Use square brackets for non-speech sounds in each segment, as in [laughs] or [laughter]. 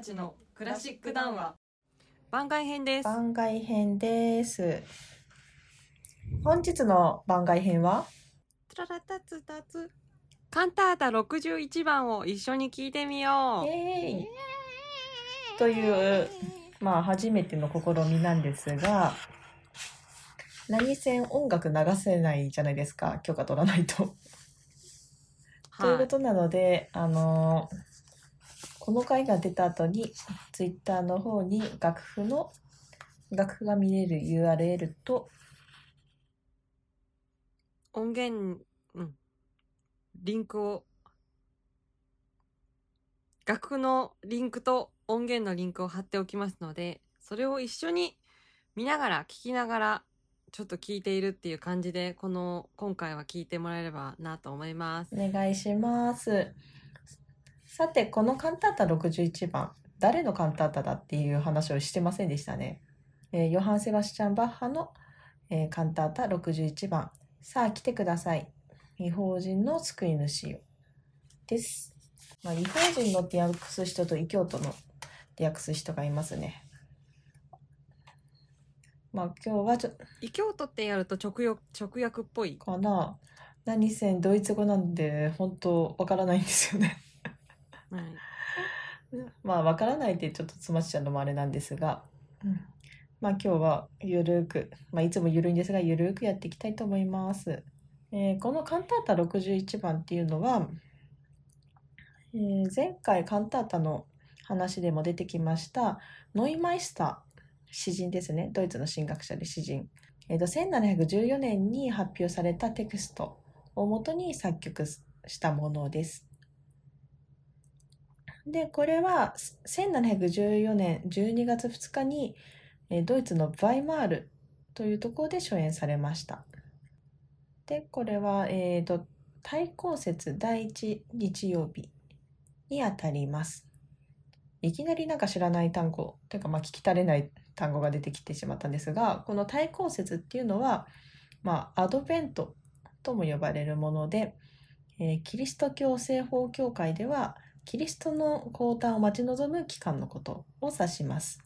たちのクラシック談話番外編です。番外編です。本日の番外編は？つららたつたつ。カンタータ61番を一緒に聞いてみよう。イエーイという、まあ初めての試みなんですが、何せ音楽流せないじゃないですか、許可取らないと。ということなので、あのーこの回が出た後に、ツイッターの方に楽譜の、楽譜が見れる URL と、音源、うん。リンクを、楽譜のリンクと音源のリンクを貼っておきますので、それを一緒に見ながら、聞きながら、ちょっと聞いているっていう感じで、この、今回は聞いてもらえればなと思います。お願いします。さて、このカンタータ61番、誰のカンタータだっていう話をしてませんでしたね。えーヨハン・セバスチャン・バッハの、えーカンタータ61番、さあ来てください。違法人の救い主よ。です。まあ、違法人のって訳す人と異教徒のって訳す人がいますね。まあ今日はちょっ異教徒ってやると直訳、直訳っぽい。かな。何せドイツ語なんで本当わからないんですよね。[laughs] まあ、わからないってちょっとつまっちゃうのもあれなんですが、うんまあ今日はゆるーく、まあいつもゆるいんですが、ゆるーくやっていきたいと思います。えーこのカンタータ61番っていうのは、えー前回カンタータの話でも出てきました、ノイマイスター、詩人ですね。ドイツの神学者で詩人。えーと、1714年に発表されたテクストをもとに作曲したものです。で、これは1714年12月2日にドイツのバイマールというところで初演されました。で、これは、えーと、対抗節第一日曜日にあたります。いきなりなんか知らない単語、というかまあ聞き足れない単語が出てきてしまったんですが、この対抗節っていうのは、まあアドベントとも呼ばれるもので、えーキリスト教正法協会では、キリストの降誕を待ち望む期間のことを指します。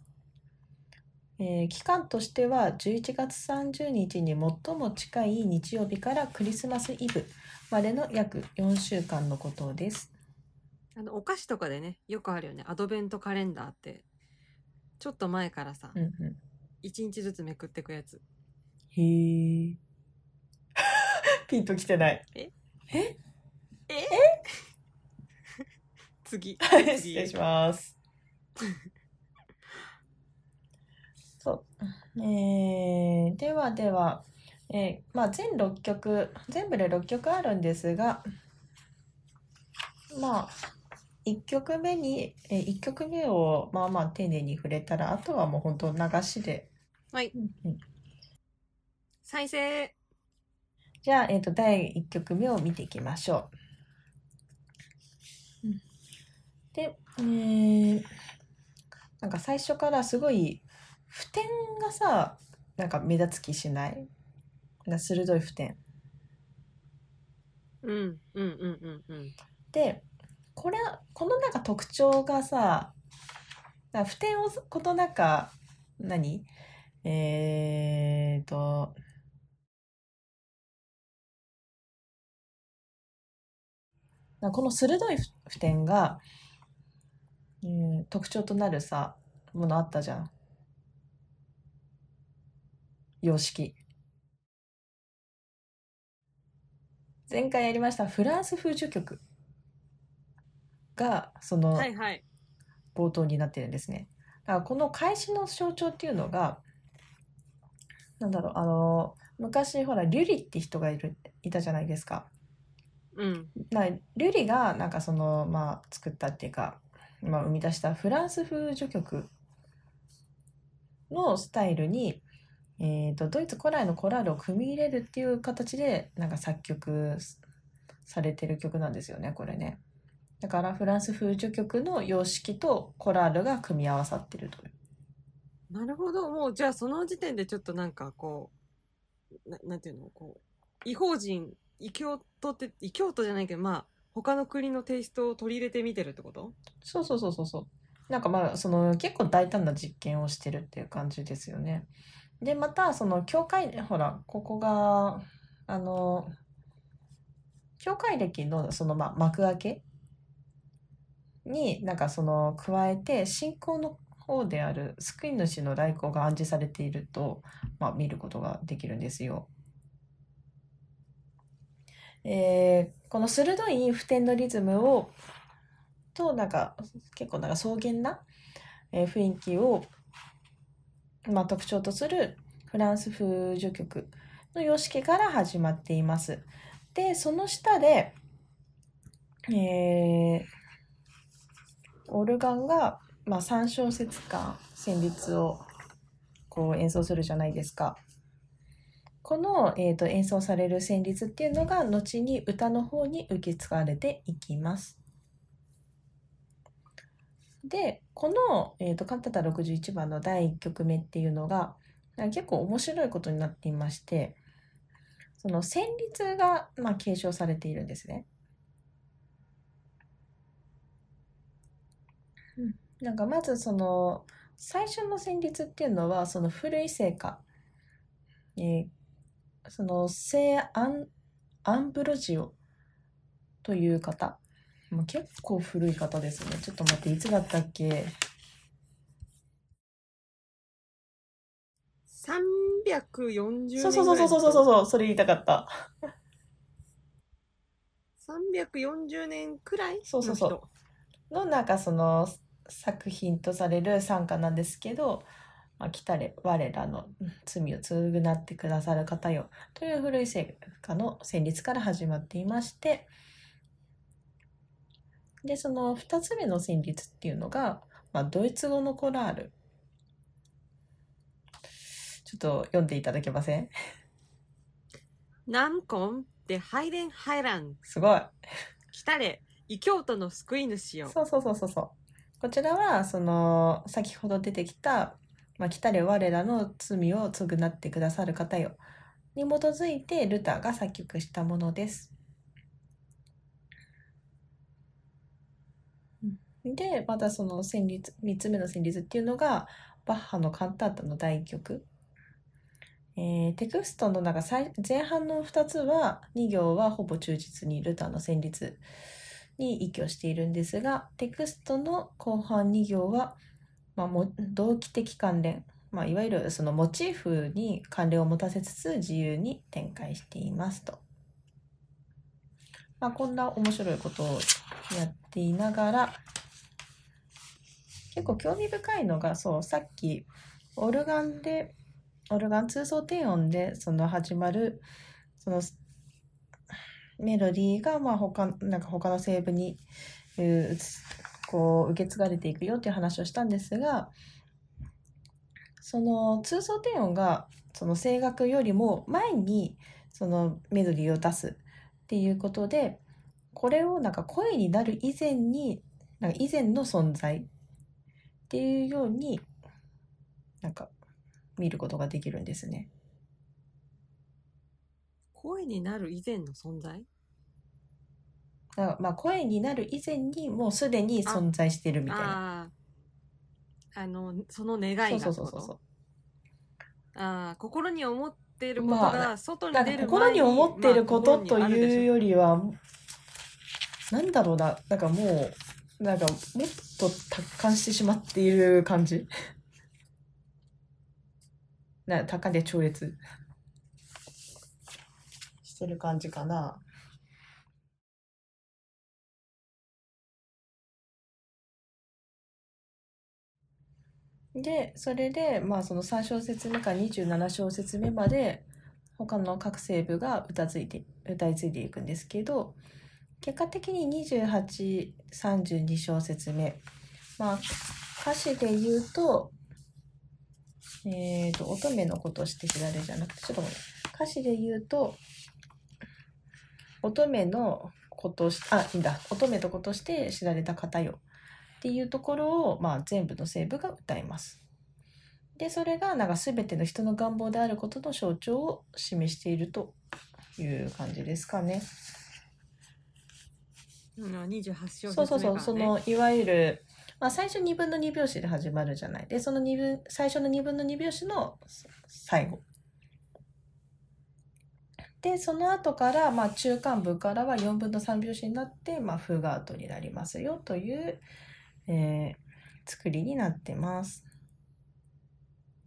えー期間としては11月30日に最も近い日曜日からクリスマスイブまでの約4週間のことです。あの、お菓子とかでね、よくあるよね。アドベントカレンダーって。ちょっと前からさう、んう一日ずつめくってくやつ。ん、へえ。ピンときてない。え？え？え？[laughs] 次。失次礼します。[laughs] そう。えー、ではでは、えーまあ全6曲、全部で6曲あるんですが、まあ、1曲目に、え1曲目をまあまあ丁寧に触れたら、あとはもう本当流しで。はい。うんうん再生。じゃあ、えっと、第1曲目を見ていきましょう。うんで、えーなんか最初からすごい、付点がさ、なんか目立つ気しない？な鋭い付点。うん、うん、うん、うん、うん。で、これ、このなんか特徴がさ、なんか付点をことなんか、何？えーと、この鋭い付点が、うん、特徴となるさ、ものあったじゃん。様式。前回やりましたフランス風序曲がそのはい、はい。冒頭になってるんですね。だからこの開始の象徴っていうのが、なんだろう、あの、昔ほら、リュリって人がいる、いたじゃないですか。うん。なリュリがなんかその、まあ、作ったっていうか、まあ、生み出したフランス風序曲のスタイルに、えーと、ドイツ古来のコラールを組み入れるっていう形でなんか作曲されてる曲なんですよねこれね。だからフランス風序曲の様式とコラールが組み合わさってるという。なるほど。もう、じゃあその時点でちょっとなんかこう、ななんていうの？こう、異邦人、異教徒って、異教徒じゃないけど、まあ、他の国のテイストを取り入れてみてるってこと？そうそうそうそうそうなんかまあその結構大胆な実験をしてるっていう感じですよね。でまたその教会ほらここがあの教会歴のそのま幕開け？になんかその加えて信仰の方である救い主の来光が暗示されていると、まあ、見ることができるんですよ。えーこの鋭い普天のリズムをとなんか結構なんか草原な、えー雰囲気を、まあ、特徴とするフランス風序曲の様式から始まっています。でその下で、えーオルガンが、まあ、3小節間旋律をこう演奏するじゃないですか。この、えー、と演奏される旋律っていうのが後に歌の方に受け継がれていきます。でこの、えー、とカンタタ61番の第1曲目っていうのが結構面白いことになっていましてその旋律が、まあ、継承されているんですね。なんかまずその最初の旋律っていうのはその古い聖歌、えーその聖アンアンブロジオという方。もう結構古い方ですね。ちょっと待っていつだったっけ？340年そうそうそうそうそうそうそう。それ言いたかった。340年くらいそうそうそう。のなんかその作品とされる賛歌なんですけど「まあ、来たれ我らの罪を償ってくださる方よ」という古い聖歌の旋律から始まっていまして。でその2つ目の旋律っていうのが、まあ、ドイツ語のコラール。ちょっと読んでいただけません？南根でハイレンハイラン。すごい。来たれ異教徒の救い主よ。そうそうそうそうそう。こちらは、その、先ほど出てきた、まあ、来たれ我らの罪を償ってくださる方よ。に基づいて、ルターが作曲したものです。で、またその旋律、三つ目の旋律っていうのが、バッハのカンタータの第一曲。えーテクストの中最前半の2つは2行はほぼ忠実にルターの旋律に依拠しているんですがテクストの後半2行は、まあ、も同期的関連、まあ、いわゆるそのモチーフに関連を持たせつつ自由に展開していますと。まあ、こんな面白いことをやっていながら結構興味深いのがそうさっきオルガンでオルガン通奏低音でその始まるそのメロディーがまあ他なんか他の声部にうこう受け継がれていくよっていう話をしたんですがその通奏低音がその声楽よりも前にそのメロディーを出すっていうことでこれをなんか声になる以前になんか以前の存在っていうようになんか見ることができるんですね。声になる以前の存在？だからまあ声になる以前にもうすでに存在してるみたいな。あああのその願いがそうそうそうそう。ああ心に思っていることまが外に出る前に、心に思っていることというよりは、なんだろうな、なんかもう、なんかもっと達観してしまっている感じ。[laughs] な達観で超越 [laughs] してる感じかな。で、それで、まあその3小節目から27小節目まで、他の各声部が歌ついて歌い継いでいくんですけど結果的に2832小節目。まあ歌詞で言うとえっ、と乙女の子として知られるじゃなくてちょっとごめん。歌詞で言うと乙女の子としあいいんだ。乙女と子として知られた方よ。っていうところを、まあ、全部の声部が歌います。でそれがなんか全ての人の願望であることの象徴を示しているという感じですかね。うん、28小節目そうそうそう、そのいわゆるまあ、最初2分の2拍子で始まるじゃない。で、その2分、最初の2分の2拍子の最後。で、その後から、まあ、中間部からは4分の3拍子になって、まあ、フーガートになりますよという、えー作りになってます。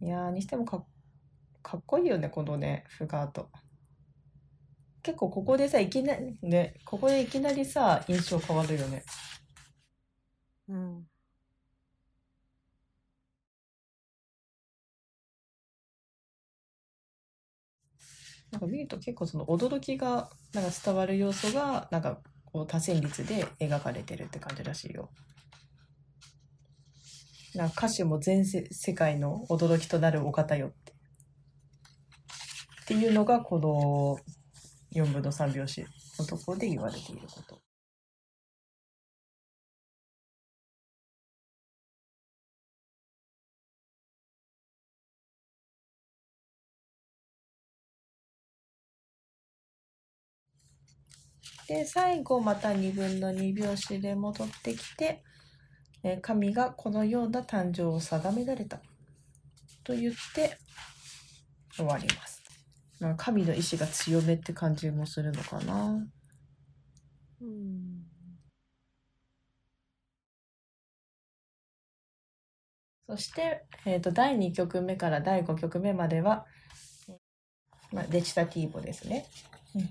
いやー、にしてもかっかっこいいよね、このね、フガート。結構ここでさ、いきなり、ね、ここでいきなりさ、印象変わるよね。うん。なんか見ると結構その驚きがなんか伝わる要素がなんかこう多旋律で描かれてるって感じらしいよ。なんか歌詞も全世界の驚きとなるお方よって。っていうのがこの4分の3拍子のところで言われていること。で、最後また2分の2拍子で戻ってきて、神がこのような誕生を定められたと言って終わります。なんか神の意志が強めって感じもするのかな。うん。そして、えー、と第2曲目から第5曲目までは、まあ、デチタティーボですね。うん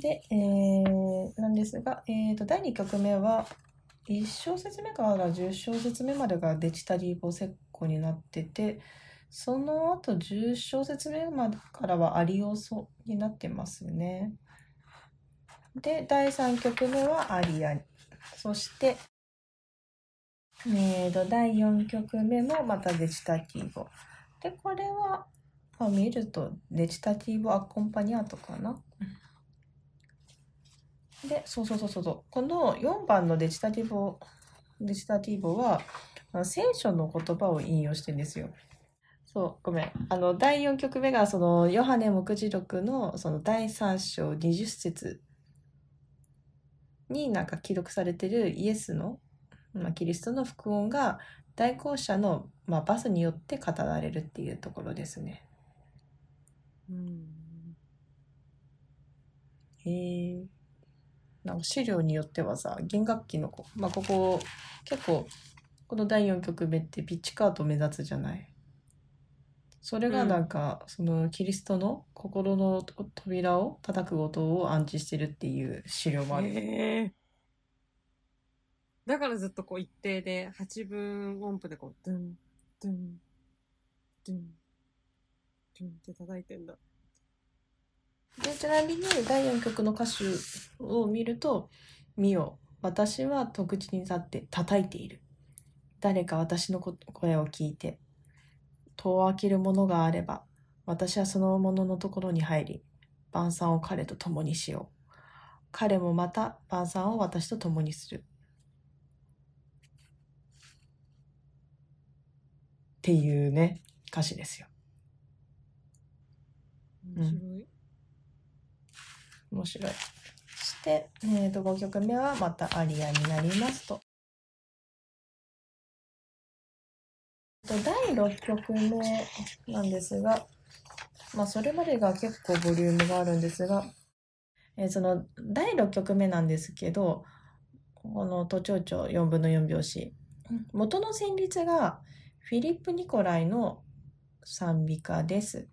で、えーなんですが、えー、と第2曲目は1小節目から10小節目までがデチタティーボセッコになっててその後10小節目までからはアリオソになってますね。で第3曲目はアリアにそしてえーと、第4曲目もまたデチタティーボ。で、これは、まあ、見るとデチタティーボアコンパニアートかな。で、そうそうそうそうそう。この4番のデジタティボ、デジタティボは、聖書の言葉を引用してるんですよ。そう、ごめん。あの、第4曲目が、その、ヨハネ目次録の、その、第3章20節になんか記録されてるイエスの、まあ、キリストの福音が、代行者の、まあ、バスによって語られるっていうところですね。うん。へえ。なんか資料によってはさ、弦楽器のこ、まあ、ここ、結構、この第4曲目ってピッチカート目立つじゃない？それがなんか、そのキリストの心の扉を叩く音を暗示してるっていう資料もある。だからずっとこう一定で八分音符でこう、ドゥン、ドゥン、ドゥン、ドゥンって叩いてんだ。で、ちなみに第4曲の歌詞を見ると、見よ、私は特地に立って叩いている。誰か私のこ声を聞いて、戸を開けるものがあれば、私はその者のところに入り、晩餐を彼と共にしよう。彼もまた晩餐を私と共にする。っていうね、歌詞ですよ。面白い。面白い。そして、えー、と5曲目はまたアリアになりますと。と第6曲目なんですが、まあ、それまでが結構ボリュームがあるんですが、えーその第6曲目なんですけど、この都庁長4分の4拍子。元の旋律がフィリップ・ニコライの賛美歌です。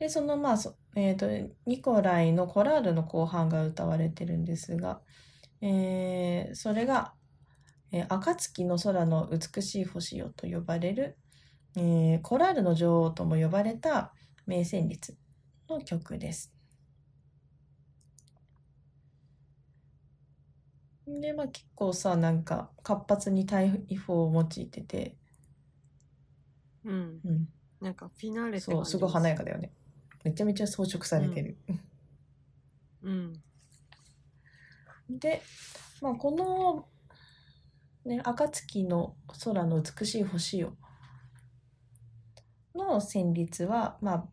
で、そのまあ、そえっ、と、ニコライのコラールの後半が歌われてるんですが、えーそれが、えー暁の空の美しい星よと呼ばれる、えーコラールの女王とも呼ばれた名旋律の曲です。で、まあ結構さ、なんか活発に対比法を用いてて、うん。うん、なんかフィナーレそう、すごい華やかでだよね。めちゃめちゃ装飾されてる。うん。で、まあ、この、ね、暁の空の美しい星よの旋律は、まあ、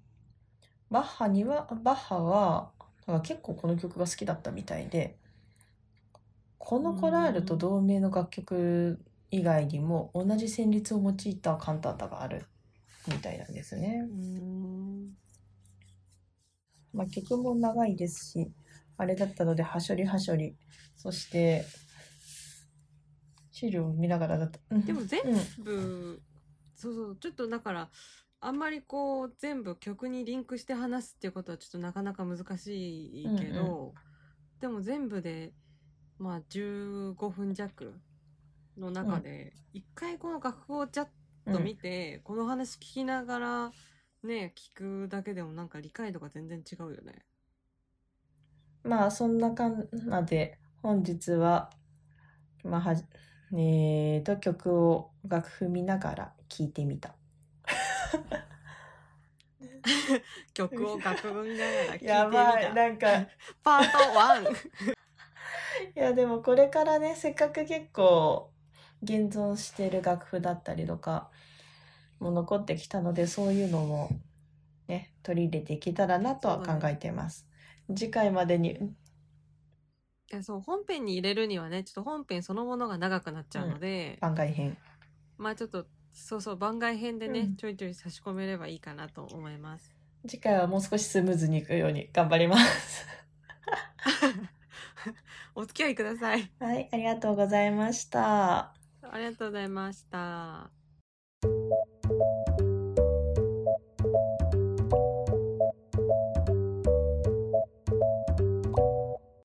バッハには、バッハは、結構この曲が好きだったみたいで、このコラールと同名の楽曲以外にも同じ旋律を用いたカンタータがあるみたいなんですね。うんまあ、曲も長いですし、あれだったので、はしょりはしょり。そして、資料を見ながらだった。うん。でも全うん。部、そうそう。ちょっとだからあんまりこう全部曲にリンクして話すっていうことはちょっとなかなか難しいけど、でも全部でまあ15分弱の中で一回この楽譜をちゃっと見て、この話聞きながらね聞くだけでもなんか理解度が全然違うよね。まあ、そんなかんなで、本日は、まあ、はじ、えーと、曲を楽譜見ながら聴いてみた。[laughs] 曲を楽譜見ながら聞いてみやばい、た。なんか、パート1。[laughs] いやでもこれからねせっかく結構現存してる楽譜だったりとかも残ってきたのでそういうのもね取り入れていけたらなとは考えています。次回までにいやそう本編に入れるにはねちょっと本編そのものが長くなっちゃうので、番外編。まあちょっとそうそう番外編でね、うんちょいちょい差し込めればいいかなと思います。次回はもう少しスムーズにいくように頑張ります。[laughs] お付き合いください。はい、ありがとうございました。ありがとうございました。Thank you